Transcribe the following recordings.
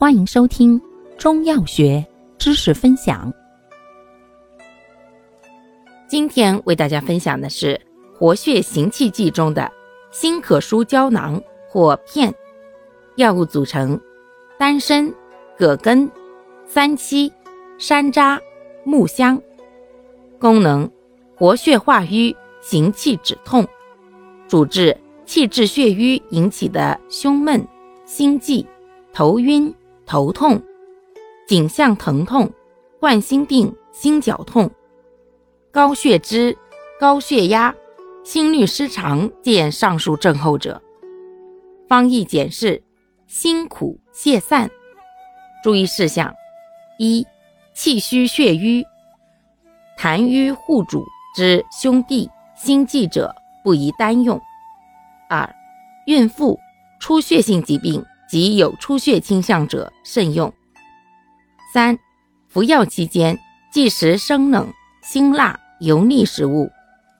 欢迎收听中药学知识分享。今天为大家分享的是活血行气剂中的新可舒胶囊或片。药物组成：丹参、葛根、三七、山楂、木香。功能：活血化瘀，行气止痛。主治气滞血瘀引起的胸闷、心悸、头晕。头痛、颈项疼痛、冠心病、心绞痛、高血脂、高血压、心律失常，见上述症候者。方义简释：辛苦泻散。注意事项：一、气虚血瘀、痰瘀互主之胸痹、心悸者不宜单用。二、孕妇、出血性疾病。及有出血倾向者慎用。三、服药期间忌食生冷、辛辣、油腻食物，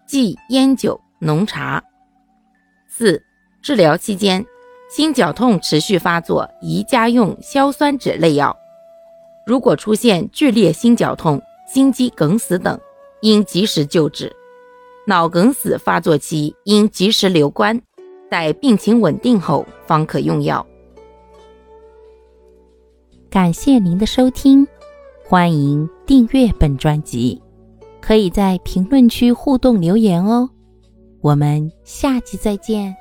忌烟酒、浓茶。四、治疗期间心绞痛持续发作，宜加用硝酸酯类药。如果出现剧烈心绞痛、心肌梗死等，应及时救治。脑梗死发作期应及时留观，待病情稳定后方可用药。感谢您的收听，欢迎订阅本专辑，可以在评论区互动留言哦。我们下集再见。